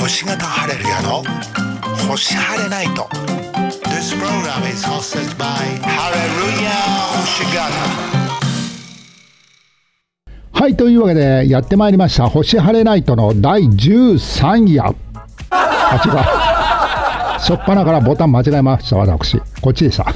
星型晴れる宿星晴れナイト This program is hosted by ハレルヤ星型はい、というわけでやってまいりました星晴れナイトの第13夜。あ、違う。しょっぱなからボタン間違えました、私。こっちでした。は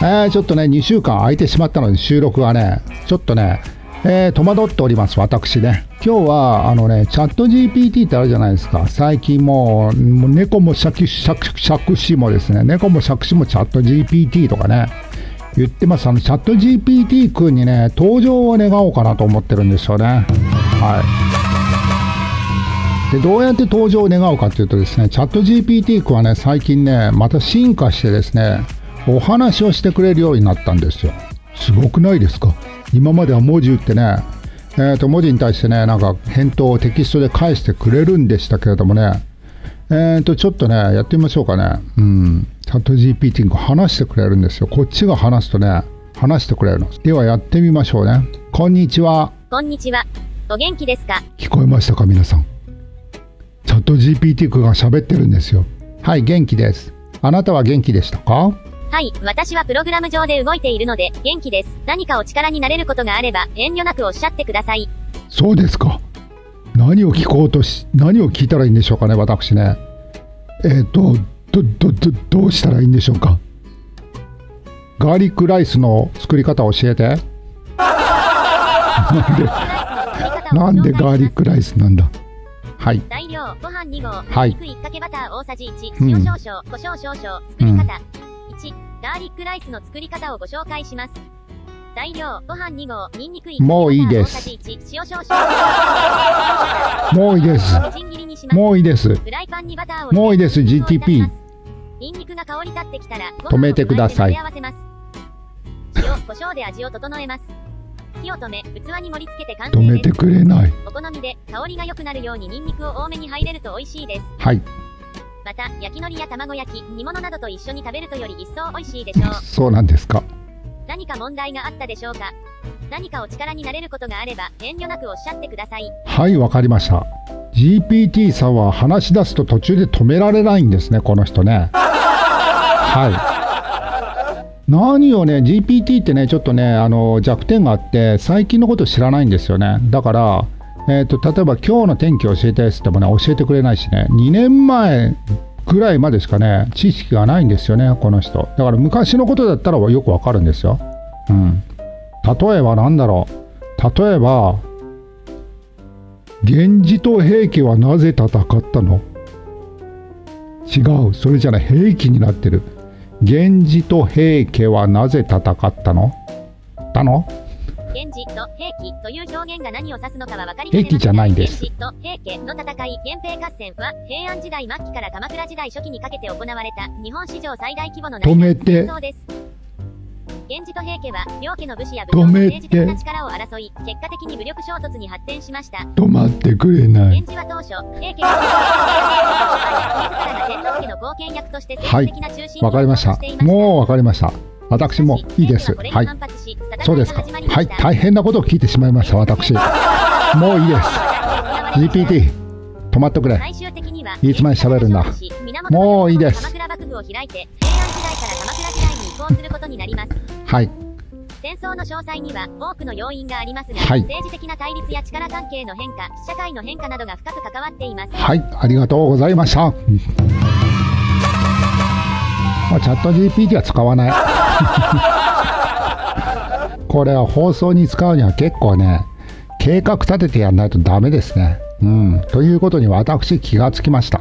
い。えー、ちょっとね、2週間空いてしまったので、収録がね、ちょっとね、えー、戸惑っております、私ね。今日は、あのね、チャット GPT ってあるじゃないですか。最近もう、もう猫も借借借子もですね、猫も借子もチャット GPT とかね、言ってます。あの、チャット GPT 君にね、登場を願おうかなと思ってるんですよね。はい。で、どうやって登場を願うかっていうとですね、チャット GPT 君はね、最近ね、また進化してですね、お話をしてくれるようになったんですよ。すごくないですか？今までは文字打ってね、えー、と文字に対してね、なんか返答をテキストで返してくれるんでしたけれどもね、えー、とちょっとね、やってみましょうかね。うん。チャット GPT が話してくれるんですよ。こっちが話すとね、話してくれるの。ではやってみましょうね。こんにちは。こんにちは。お元気ですか？聞こえましたか皆さん？チャット GPT 君が喋ってるんですよ。はい、元気です。あなたは元気でしたか？はい、私はプログラム上で動いているので、元気です。何かお力になれることがあれば、遠慮なくおっしゃってください。そうですか。何を聞こうとし、何を聞いたらいいんでしょうかね、私ね。えっ、ー、と、ど、ど、ど、どうしたらいいんでしょうか。ガーリックライスの作り方 を教えて。なんで、なんでガーリックライスなんだ。はい。材料、ご飯2合、はい肉1かけバター大さじ1、うん塩少々、胡椒少々、作り方。1、ガーリックライスの作り方をご紹介します。材料、ご飯2合、ニンニク1もういいです大さじ1、塩少々。もういいです。もういいです。フライパンにバターをもういいです GTP ニンニクが香り立ってきたら、止めてください合わせます塩、胡椒で味を整えます。火を止め、器に盛り付けて完成。止めてくれない。お好みで香りが良くなるようにニンニクを多めに入れると美味しいです。はい。また、焼き海苔や卵焼き、煮物などと一緒に食べるとより一層美味しいでしょう。そうなんですか。何か問題があったでしょうか？何かお力になれることがあれば、遠慮なくおっしゃってください。はい、わかりました。GPT さんは話し出すと途中で止められないんですね、この人ね。はい。何をね、GPT ってね、ちょっとね、あの弱点があって、最近のこと知らないんですよね。だから、えー、と例えば今日の天気を教えてって言ってもね、教えてくれないしね、2年前ぐらいまでしかね、知識がないんですよね、この人。だから昔のことだったらよくわかるんですよ。うん。例えばなんだろう。例えば、源氏と平家はなぜ戦ったの？違う、それじゃない、兵器になってる。源氏と平家はなぜ戦ったの？たの？源氏と平家という表現が何を指すのかは分かり平家じゃないんです源氏と平家の戦い、源平合戦は平安時代末期から鎌倉時代初期にかけて行われた日本史上最大規模の止めて戦争です。源氏と平家は両家の武士や武将の政治的な力を争い、結果的に武力衝突に発展しました。止まってくれない。源氏は当初、平家が自らが天皇家の後見役として政治的な中心わかりました。もうわかりました。私もいいです。はい。そうですか。はい。大変なことを聞いてしまいました、私。もういいです。GPT、止まってくれ。最終的にはいつまで喋るんだもういいですはい。戦争の詳細には多くの要因がありますが、はい政治的な対立や力関係の変化社会の変化などが深く関わっていますはい。ありがとうございました。まあ、チャット GPT は使わない。これは放送に使うには結構ね、計画立ててやらないとダメですね。うん。ということに私気がつきました。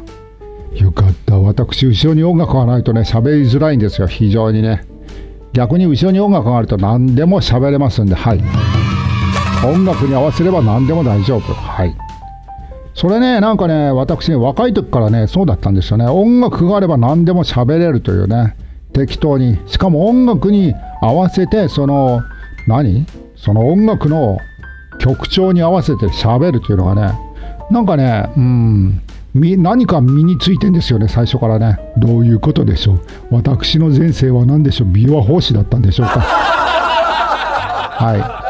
よかった。私、後ろに音楽がないとね、喋りづらいんですよ。非常にね。逆に後ろに音楽があると何でも喋れますんで、はい。音楽に合わせれば何でも大丈夫。はい。それね、なんかね、私ね、若い時からね、そうだったんですよね。音楽があれば何でも喋れるというね、適当に。しかも音楽に合わせて、その、何？その音楽の曲調に合わせて喋るというのがね、なんかね、うん、何か身についてんですよね、最初からね。どういうことでしょう。私の前世は何でしょう。琵琶法師だったんでしょうか。はい。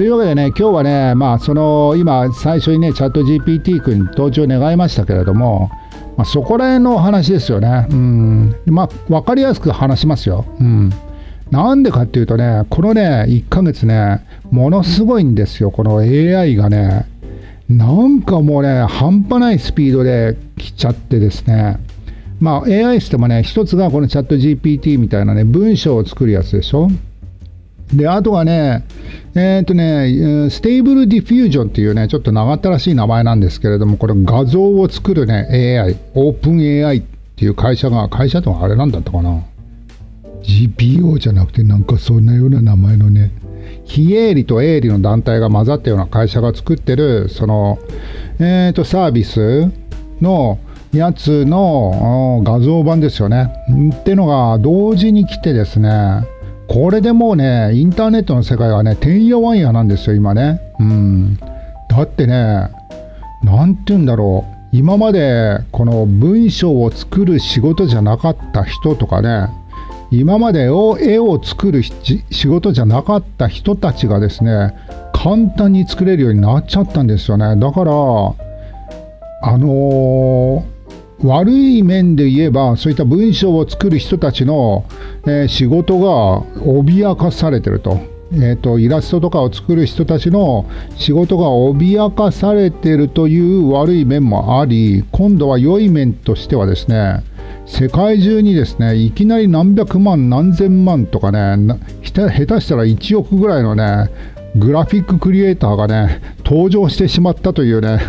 というわけでね、今日はね、まあ、その今、最初にね、チャット GPT 君に登場願いましたけれども、まあ、そこら辺のお話ですよね。うん。まあ、分かりやすく話しますよ。うん。なんでかっていうとね、このね、1ヶ月ね、ものすごいんですよ、この AI がね。なんかもうね、半端ないスピードで来ちゃってですね。まあ、AI してもね、一つがこのチャット GPT みたいなね、文章を作るやつでしょ。で、あとはね、えっ、ー、とね、 Stable Diffusion っていうね、ちょっと長ったらしい名前なんですけれども、これ画像を作るね、AI、 OpenAI っていう会社が、会社とはあれなんだったかな？ NPO じゃなくてなんかそんなような名前のね、非営利と営利の団体が混ざったような会社が作ってる、その、えっ、ー、と、サービスの、やつの画像版ですよね。ってのが同時に来てですね、これでもうね、インターネットの世界はね、てんやわんやなんですよ、今ね。うん。だってね、なんて言うんだろう。今までこの文章を作る仕事じゃなかった人とかね、今まで絵を作る仕事じゃなかった人たちがですね、簡単に作れるようになっちゃったんですよね。だから、あのー悪い面で言えばそういった文章を作る人たちの、えー、仕事が脅かされてると。えーと、イラストとかを作る人たちの仕事が脅かされてるという悪い面もあり今度は良い面としてはですね世界中にですねいきなり何百万何千万とかね下手したら1億ぐらいのねグラフィッククリエイターがね登場してしまったというね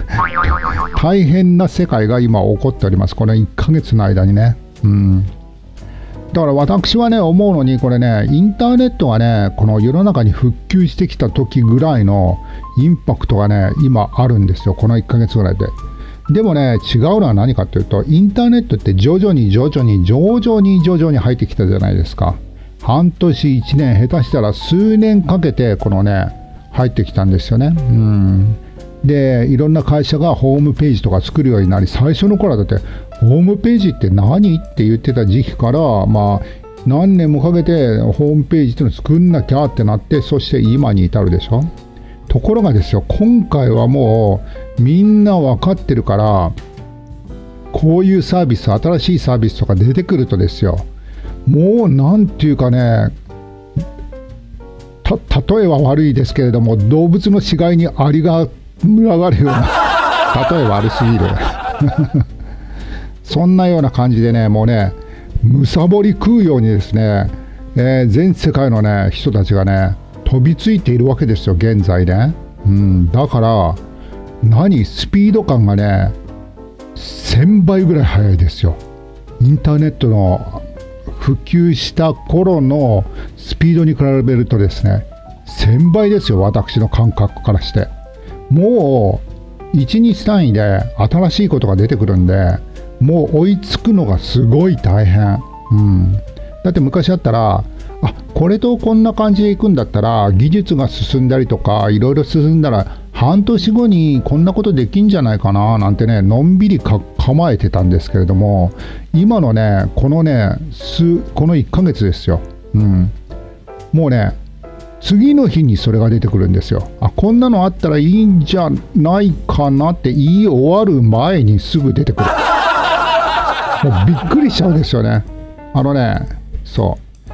大変な世界が今起こっております。この1ヶ月の間にね。うん。だから私はね、思うのに、これね、インターネットがね、この世の中に復旧してきた時ぐらいのインパクトがね、今あるんですよ。この1ヶ月ぐらいで。でもね、違うのは何かというと、インターネットって徐々に徐々に徐々に徐々に入ってきたじゃないですか。半年、1年、下手したら数年かけて、このね、入ってきたんですよね。うん。でいろんな会社がホームページとか作るようになり最初の頃だってホームページって何？って言ってた時期からまあ何年もかけてホームページっていうのを作んなきゃってなってそして今に至るでしょところがですよ今回はもうみんな分かってるからこういうサービス新しいサービスとか出てくるとですよもう何て言うかね例えは悪いですけれども動物の死骸にアリが群がるような 例え悪すぎる。そんなような感じでねもうねむさぼり食うようにですね、えー、全世界のね人たちがね飛びついているわけですよ現在ね、うん、だから何スピード感がね1000倍ぐらい速いですよ。インターネットの普及した頃のスピードに比べるとですね1000倍ですよ私の感覚からして。もう1日単位で新しいことが出てくるんでもう追いつくのがすごい大変、うん、だって昔あったらあこれとこんな感じでいくんだったら技術が進んだりとかいろいろ進んだら半年後にこんなことできんじゃないかななんてねのんびり構えてたんですけれども今のねこのねこの1ヶ月ですよ、うん、もうね次の日にそれが出てくるんですよ。あこんなのあったらいいんじゃないかなって言い終わる前にすぐ出てくる。もうびっくりしちゃうんですよね。あのね、そう。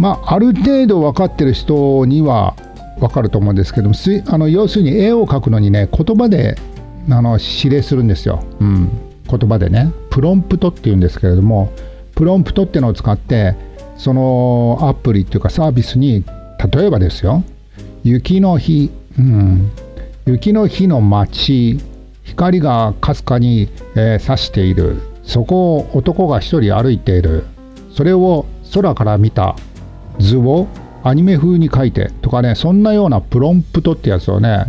まあ、ある程度分かってる人には分かると思うんですけども、あの要するに絵を描くのにね、言葉であの指令するんですよ。うん。言葉でね。プロンプトっていうんですけれども、プロンプトっていうのを使って、そのアプリっていうかサービスに例えばですよ雪の日、うん、雪の日の街光がかすかに、えー、差しているそこを男が一人歩いているそれを空から見た図をアニメ風に描いてとかねそんなようなプロンプトってやつをね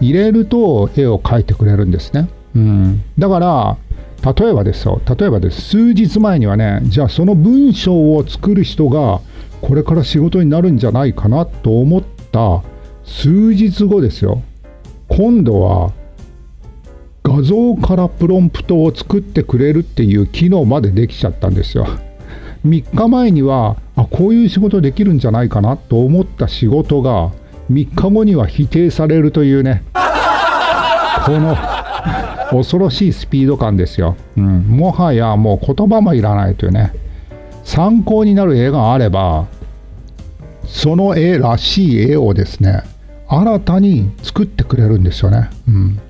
入れると絵を描いてくれるんですね、うん、だから例えばですよ。例えばです。数日前にはねじゃあその文章を作る人がこれから仕事になるんじゃないかなと思った。数日後ですよ。今度は画像からプロンプトを作ってくれるっていう機能までできちゃったんですよ。3日前にはあこういう仕事できるんじゃないかなと思った仕事が3日後には否定されるというね。この恐ろしいスピード感ですよ、うん、もはやもう言葉もいらないというね。参考になる絵があればその絵らしい絵をですね新たに作ってくれるんですよね。うん、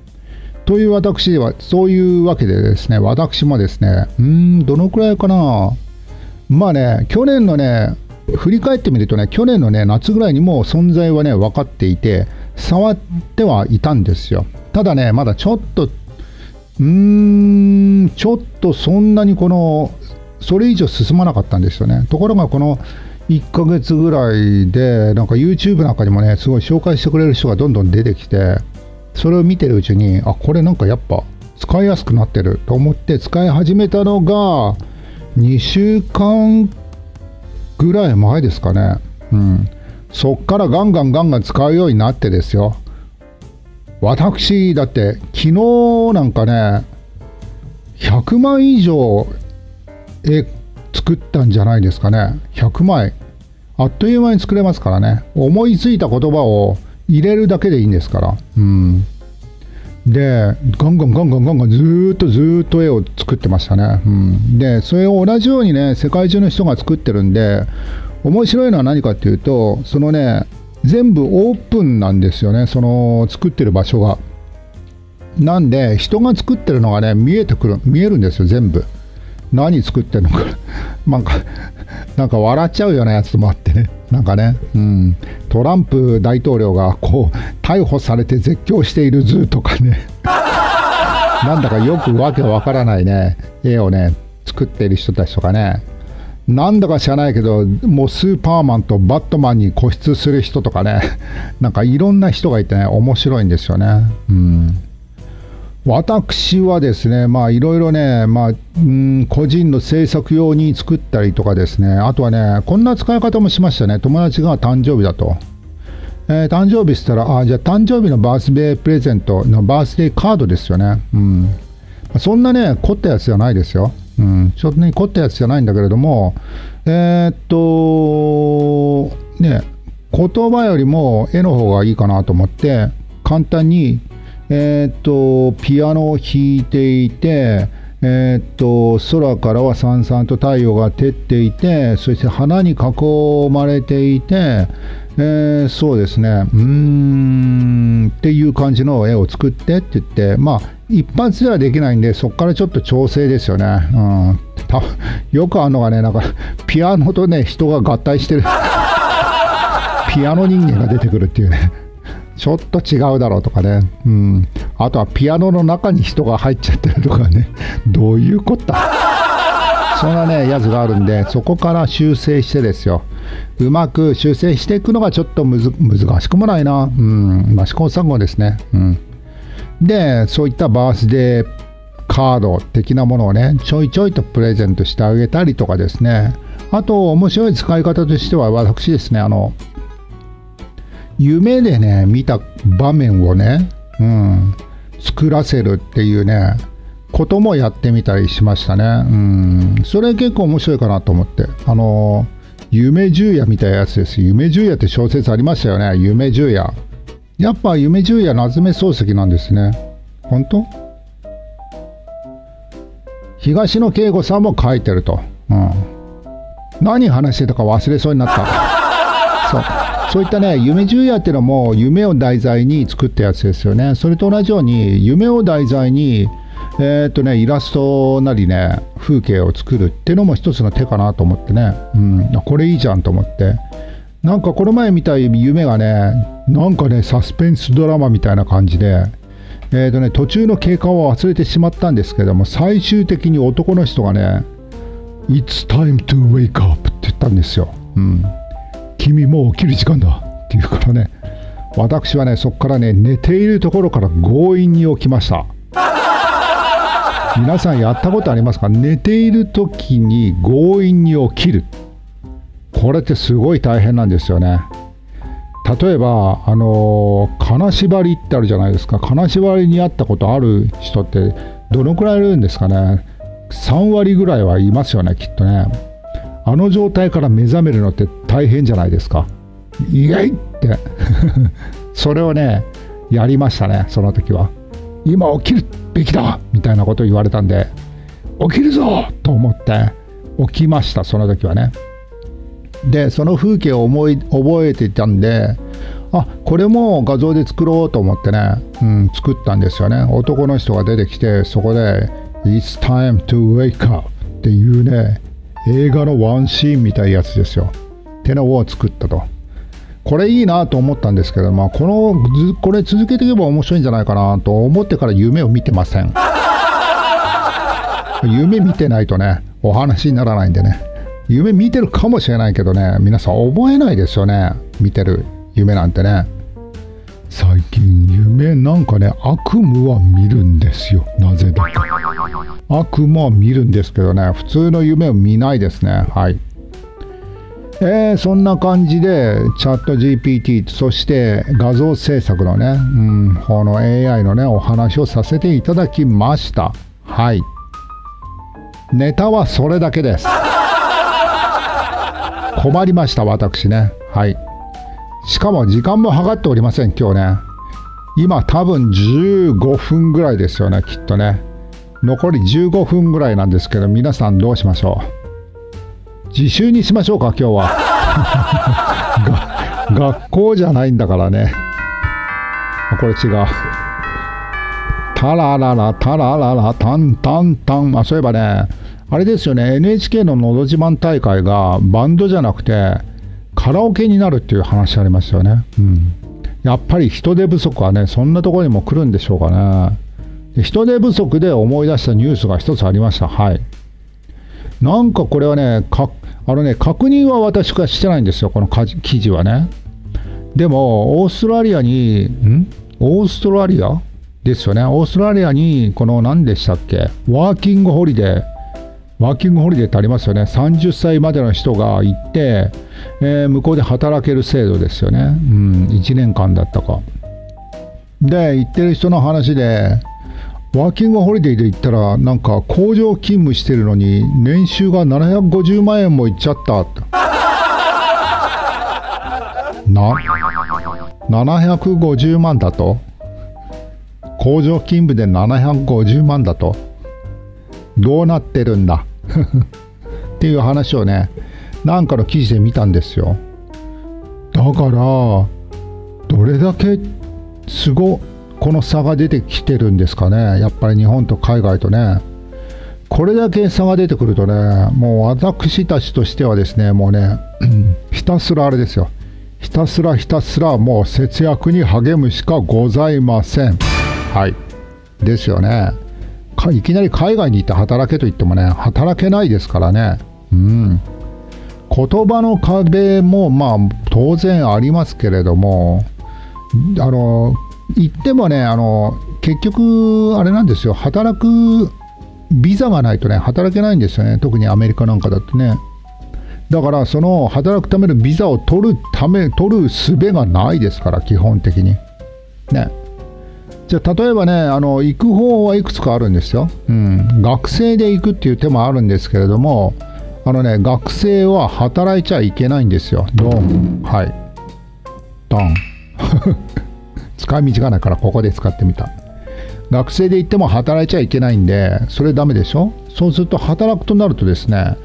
という私ではそういうわけでですね私もですねうんどのくらいかな。まあね去年のね振り返ってみるとね去年のね夏ぐらいにも存在はね分かっていて触ってはいたんですよ。ただねまだちょっとうーんちょっとそんなにこのそれ以上進まなかったんですよね。ところがこの1ヶ月ぐらいでなんか YouTube なんかにもねすごい紹介してくれる人がどんどん出てきてそれを見てるうちにあこれなんかやっぱ使いやすくなってると思って使い始めたのが2週間ぐらい前ですかね。うん。そっからガンガンガンガン使うようになってですよ。私だって昨日なんかね100万以上絵作ったんじゃないですかね。100枚。あっという間に作れますからね。思いついた言葉を入れるだけでいいんですから。うん。でガンガンガンガンガンガンずっとずっと絵を作ってましたね、うん、でそれを同じようにね世界中の人が作ってるんで面白いのは何かっていうとそのね全部オープンなんですよねその作ってる場所が。なんで人が作ってるのがね見えてくる見えるんですよ全部。何作ってんのか。なんかなんか笑っちゃうようなやつもあってね。なんかね、うん、トランプ大統領がこう逮捕されて絶叫している図とかね。なんだかよくわけわからないね。絵をね作っている人たちとかね。なんだか知らないけどもうスーパーマンとバットマンに固執する人とかね。なんかいろんな人がいてね面白いんですよね。うん。私はですね、まあいろいろね、まあ、うん個人の制作用に作ったりとかですね、あとはね、こんな使い方もしましたね、友達が誕生日だと。えー、誕生日したら、あ、じゃあ誕生日のバースデープレゼントのバースデーカードですよね。うん。そんなね、凝ったやつじゃないですよ。うん。ちょっとね、凝ったやつじゃないんだけれども、えー、っと、ね、言葉よりも絵の方がいいかなと思って、簡単にえー、っとピアノを弾いていて、えー、っと空からはさんさんと太陽が照っていてそして花に囲まれていて、えー、そうですね。うーんっていう感じの絵を作ってって言ってまあ一発ではできないんでそこからちょっと調整ですよね、うん、よくあるのがねなんかピアノとね人が合体してる。ピアノ人間が出てくるっていうね。ちょっと違うだろうとかね、うん、あとはピアノの中に人が入っちゃってるとかね、どういうこった？そんなね、やつがあるんで、そこから修正してですよ、うまく修正していくのがちょっと難しくもないな、うん、まあ、試行錯誤ですね。うん、で、そういったバースデーカード的なものをね、ちょいちょいとプレゼントしてあげたりとかですね、あと、面白い使い方としては、私ですね、あの、夢でね見た場面をね、うん、作らせるっていうねこともやってみたりしましたね、うん、それ結構面白いかなと思って。あの夢十夜みたいなやつです。夢十夜って小説ありましたよね。夢十夜。やっぱ夢十夜夏目漱石なんですね。本当？東野圭吾さんも書いてると、うん、何話してたか忘れそうになった。そう。そういったね夢十夜っていうのも夢を題材に作ったやつですよね。それと同じように夢を題材にえー、とねイラストなりね風景を作るっていうのも一つの手かなと思ってね、うん、これいいじゃんと思って。なんかこの前見た夢がねなんかねサスペンスドラマみたいな感じでえーとね、途中の経過を忘れてしまったんですけども最終的に男の人がね「It's time to wake up」って言ったんですよ。うん。君もう起きる時間だって言うからね。私はねそこからね寝ているところから強引に起きました。皆さんやったことありますか？寝ている時に強引に起きる。これってすごい大変なんですよね。例えばあの金縛りってあるじゃないですか。金縛りにあったことある人ってどのくらいいるんですかね？3割ぐらいはいますよねきっとね。あの状態から目覚めるのって大変じゃないですか。イエイって。それをねやりましたねその時は。今起きるべきだみたいなことを言われたんで起きるぞと思って起きましたその時はね。でその風景を思い覚えていたんであこれも画像で作ろうと思ってね、うん、作ったんですよね。男の人が出てきてそこで「It's time to wake up」っていうね映画のワンシーンみたいやつですよ。てのを作ったと。これいいなと思ったんですけど、まあ、このこれ続けていけば面白いんじゃないかなと思ってから夢を見てません。夢見てないとねお話にならないんでね。夢見てるかもしれないけどね皆さん覚えないですよね。見てる夢なんてね。最近夢なんかね悪夢は見るんですよ。なぜだ。か悪夢は見るんですけどね普通の夢を見ないですね。はい。えー、そんな感じでチャット GPT そして画像制作のね、うん、この AI のねお話をさせていただきました。はい。ネタはそれだけです。困りました私ね。はい。しかも時間も計っておりません今日ね。今多分15分ぐらいですよねきっとね。残り15分ぐらいなんですけど皆さんどうしましょう？自習にしましょうか今日は。学校じゃないんだからね。これ違う。タラララタラララタンタンタン。あそういえばねあれですよね NHK の「のど自慢大会」がバンドじゃなくてカラオケになるっていう話ありますよね。うん、やっぱり人手不足はねそんなところにも来るんでしょうかね。人手不足で思い出したニュースが一つありました。はい。なんかこれはね、かあのね確認は私がしてないんですよ、この記事はね。でも、オーストラリアに、ん？オーストラリア？ですよね。オーストラリアに、この何でしたっけ？ワーキングホリデー。ワーキングホリデーってありますよね。30歳までの人が行って、えー、向こうで働ける制度ですよね。うん、1年間だったか。で、行ってる人の話で、ワーキングホリデーで行ったら、なんか工場勤務してるのに、年収が750万円もいっちゃったっ。な、750万だと？工場勤務で750万だと？どうなってるんだ？っていう話をねなんかの記事で見たんですよ。だからどれだけすごこの差が出てきてるんですかね。やっぱり日本と海外とね。これだけ差が出てくるとねもう私たちとしてはですねもうね ひたすらあれですよ。ひたすらひたすらもう節約に励むしかございません。はい。ですよね。いきなり海外に行って働けと言ってもね働けないですからね。うん。言葉の壁もまあ当然ありますけれどもあの言ってもねあの結局あれなんですよ。働くビザがないとね働けないんですよね。特にアメリカなんかだとね。だからその働くためのビザを取るため取る術がないですから基本的に。ね。じゃあ例えばねあの行く方はいくつかあるんですよ、うん、学生で行くっていう手もあるんですけれどもあのね学生は働いちゃいけないんですよ。ドン。はい。ドン。使い道がないからここで使ってみた。学生で行っても働いちゃいけないんでそれダメでしょ？そうすると働くとなるとですね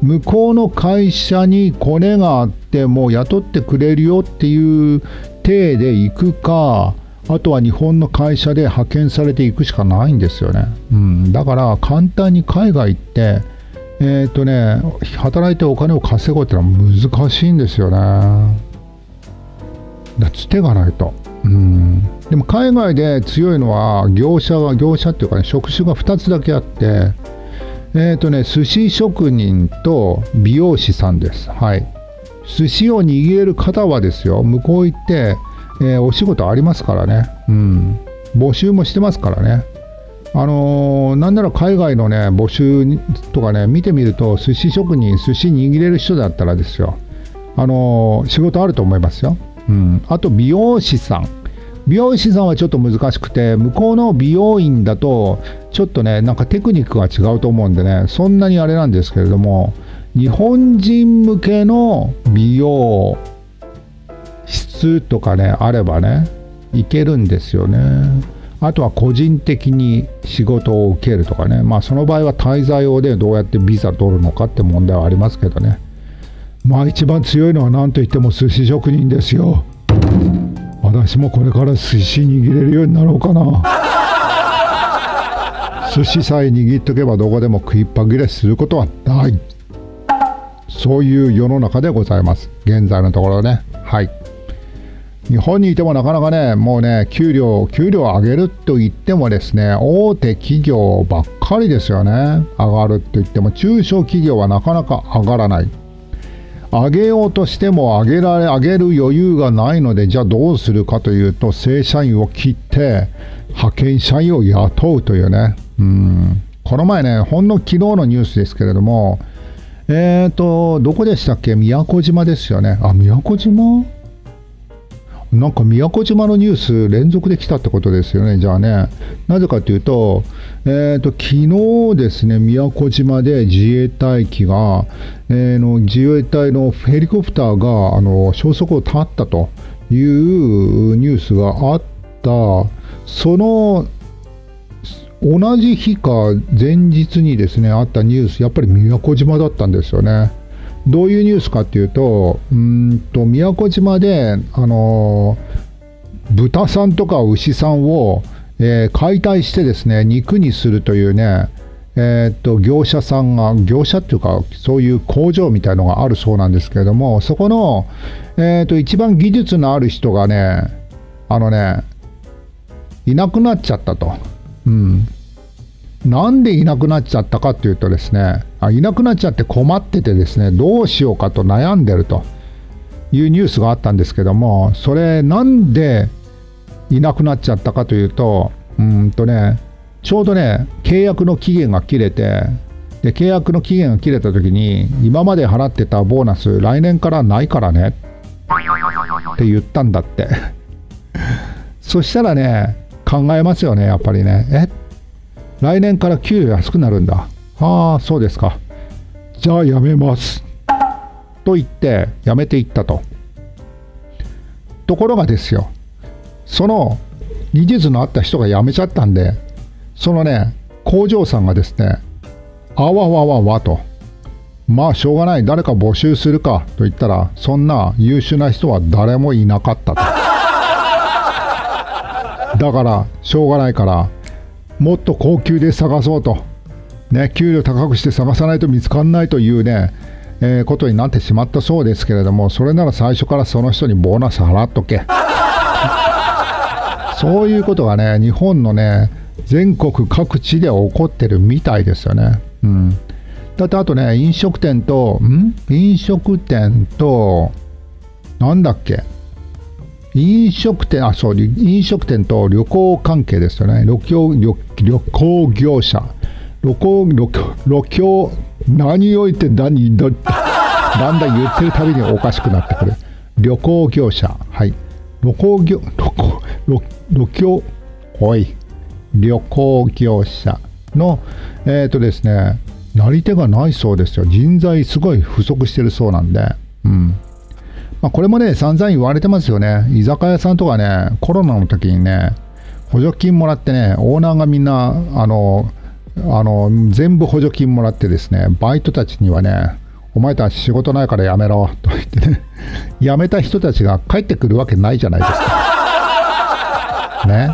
向こうの会社にコネがあってもう雇ってくれるよっていう体で行くかあとは日本の会社で派遣されていくしかないんですよね。うん、だから簡単に海外行って、えっ、ー、とね、働いてお金を稼ごうってのは難しいんですよね。だつてがないと。うん、でも海外で強いのは業者が業者っていうかね職種が2つだけあってえっ、ー、とね寿司職人と美容師さんですはい寿司を握れる方はですよ向こう行ってえー、お仕事ありますからね、うん、募集もしてますからね。あのー、なんなら海外のね、募集とかね、見てみると、寿司職人、寿司握れる人だったらですよ、あのー、仕事あると思いますよ。うん、あと、美容師さん。美容師さんはちょっと難しくて、向こうの美容院だと、ちょっとね、なんかテクニックが違うと思うんでね、そんなにあれなんですけれども、日本人向けの美容つとかねあればねいけるんですよね。あとは個人的に仕事を受けるとかね。まあその場合は滞在用でどうやってビザ取るのかって問題はありますけどね。まあ一番強いのは何といっても寿司職人ですよ。私もこれから寿司握れるようになろうかな。寿司さえ握っとけばどこでも食いっぱぐれすることはない。そういう世の中でございます。現在のところね。はい日本にいてもなかなかねもうね給料給料上げると言ってもですね大手企業ばっかりですよね。上がると言っても中小企業はなかなか上がらない。上げようとしても上げられ上げる余裕がないのでじゃあどうするかというと正社員を切って派遣社員を雇うというね。うん。この前ねほんの昨日のニュースですけれどもえーとどこでしたっけ？宮古島ですよね。あ宮古島？なんか宮古島のニュース連続で来たってことですよね、じゃあね。なぜかというと、えーと、昨日ですね、宮古島で自衛隊機が、えー、の自衛隊のヘリコプターがあの消息を絶ったというニュースがあった、その同じ日か前日にですね、あったニュース、やっぱり宮古島だったんですよね。どういうニュースかっていうと、うんと宮古島で、あの豚さんとか牛さんを、えー、解体してですね、肉にするというね、えー、っと業者さんが、業者っていうか、そういう工場みたいのがあるそうなんですけれども、そこの、えー、っと一番技術のある人がね、あのね、いなくなっちゃったと。うん、なんでいなくなっちゃったかっていうとですねあいなくなっちゃって困っててですねどうしようかと悩んでるというニュースがあったんですけどもそれなんでいなくなっちゃったかというとうんとねちょうどね契約の期限が切れてで契約の期限が切れた時に今まで払ってたボーナス来年からないからねって言ったんだって。そしたらね考えますよねやっぱりね。え？来年から給料安くなるんだ。ああ、そうですか。じゃあやめます。と言って辞めていったと。ところがですよ、その技術のあった人が辞めちゃったんで、そのね、工場さんがですね、あわわわわと、まあしょうがない、誰か募集するかと言ったら、そんな優秀な人は誰もいなかったと。だから、しょうがないから、もっと高級で探そうと、ね、給料高くして探さないと見つからないというね、えー、ことになってしまったそうですけれども、それなら最初からその人にボーナス払っとけ。そういうことがね、日本のね、全国各地で起こってるみたいですよね。うん。だってあとね、飲食店と、ん？飲食店と、なんだっけ？飲食店、あ、そう、飲食店と旅行関係ですよね。旅行、旅旅行業者。旅行、旅行、旅行、何を言って何、だだんだん言ってるたびにおかしくなってくる。旅行業者。はい。旅行業、旅行、旅旅行、おい。旅行業者の、えっ、ー、とですね、なり手がないそうですよ。人材すごい不足してるそうなんで。うん。まあ、これもね、散々言われてますよね。居酒屋さんとかね、コロナの時にね、補助金もらってね、オーナーがみんな、あの、あの全部補助金もらってですね、バイトたちにはね、お前たち仕事ないからやめろと言ってね、辞めた人たちが帰ってくるわけないじゃないですか。ね。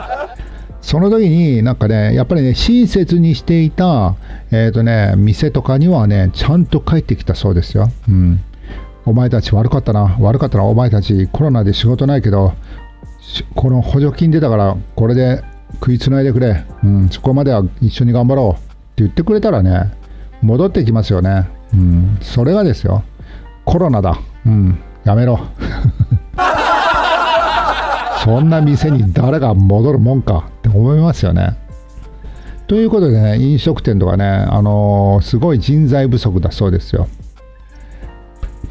その時になんかね、やっぱりね、親切にしていた、えっ、ー、とね、店とかにはね、ちゃんと帰ってきたそうですよ。うん。お前たち悪かったな、悪かったな、お前たちコロナで仕事ないけど、この補助金出たから、これで食いつないでくれ、うん、そこまでは一緒に頑張ろうって言ってくれたらね、戻ってきますよね。うん、それがですよ、コロナだ、うん、やめろ。そんな店に誰が戻るもんかって思いますよね。ということでね、飲食店とかね、あのー、すごい人材不足だそうですよ。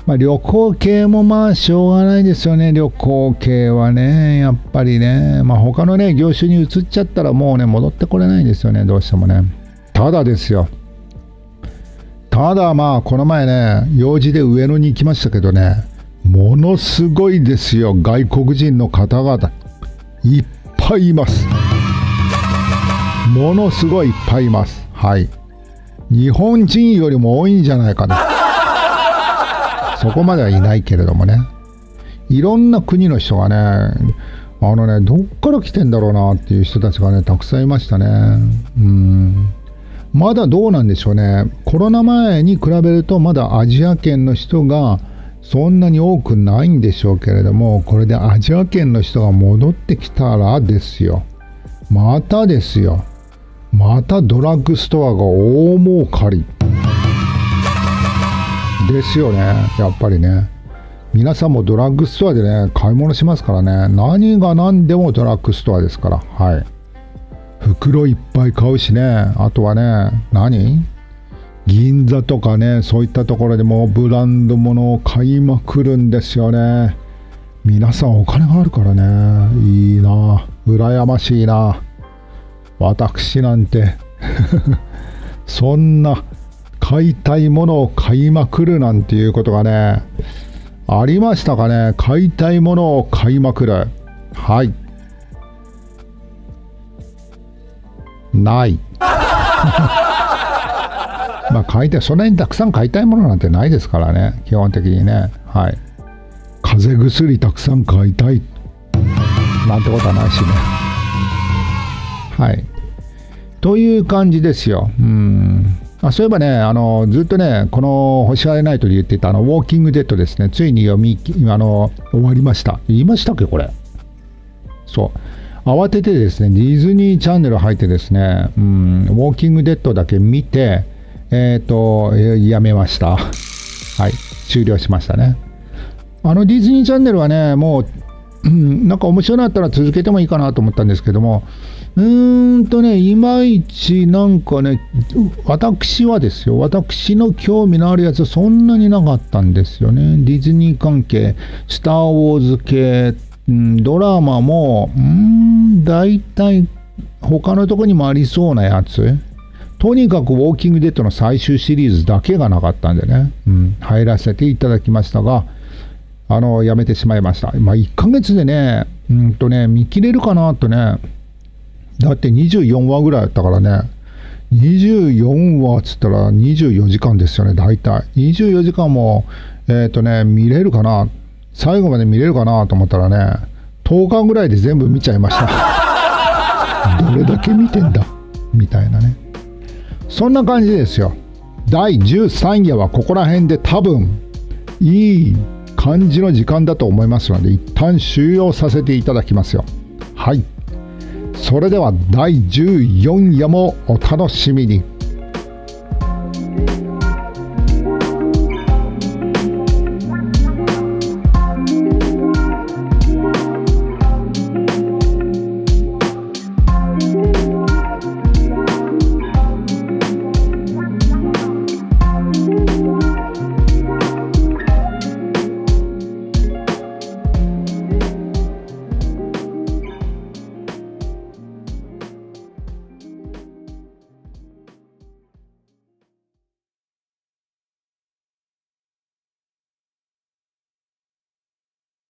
まあ、旅行系もまあしょうがないですよね、旅行系はね、やっぱりね、まあ、他のね、業種に移っちゃったらもうね、戻ってこれないんですよね、どうしてもね。ただですよ、ただまあ、この前ね、用事で上野に行きましたけどね、ものすごいですよ。外国人の方々。いっぱいいます。ものすごいいっぱいいます。はい。日本人よりも多いんじゃないかな。そこまではいないけれどもね。いろんな国の人がねあのねどっから来てんだろうなっていう人たちがねたくさんいましたね。うん。まだどうなんでしょうね。コロナ前に比べるとまだアジア圏の人がそんなに多くないんでしょうけれどもこれでアジア圏の人が戻ってきたらですよ。またですよ。またドラッグストアが大儲かり。ですよね。やっぱりね。皆さんもドラッグストアでね買い物しますからね。何が何でもドラッグストアですから。はい。袋いっぱい買うしね。あとはね何？銀座とかねそういったところでもブランド物を買いまくるんですよね。皆さんお金があるからね。いいな。羨ましいな。私なんて。そんな買いたいものを買いまくるなんていうことがねありましたかね？買いたいものを買いまくる。はい。ない。まあ買いたいそんなにたくさん買いたいものなんてないですからね。基本的にね。はい。風邪薬たくさん買いたい。なんてことはないしね。はい。という感じですよ。うん。あそういえばねあのずっとねこの「星荒れナイト」で言ってたあの「ウォーキング・デッド」ですね。ついに読みあの終わりました。言いましたっけこれ？そう。慌ててですねディズニーチャンネル入ってですね、うん、ウォーキング・デッドだけ見てえっ、ー、とやめました。はい。終了しましたね。あのディズニーチャンネルはねもう、うん、なんか面白いなったら続けてもいいかなと思ったんですけどもうーんとね、いまいちなんかね、私はですよ、私の興味のあるやつはそんなになかったんですよね。ディズニー関係、スター・ウォーズ系、うん、ドラマも、うーん、大体他のとこにもありそうなやつ。とにかくウォーキングデッドの最終シリーズだけがなかったんでね、うん、入らせていただきましたが、あの、やめてしまいました。まあ、1ヶ月でね、うんとね、見切れるかなとね、だって24話ぐらいやったからね。24話っつったら24時間ですよね、大体。24時間も、えっ、ー、とね、見れるかな。最後まで見れるかなと思ったらね、10日ぐらいで全部見ちゃいました。どれだけ見てんだ？みたいなね。そんな感じですよ。第13夜はここら辺で多分、いい感じの時間だと思いますので、一旦終了させていただきますよ。はい。それでは第14夜もお楽しみに。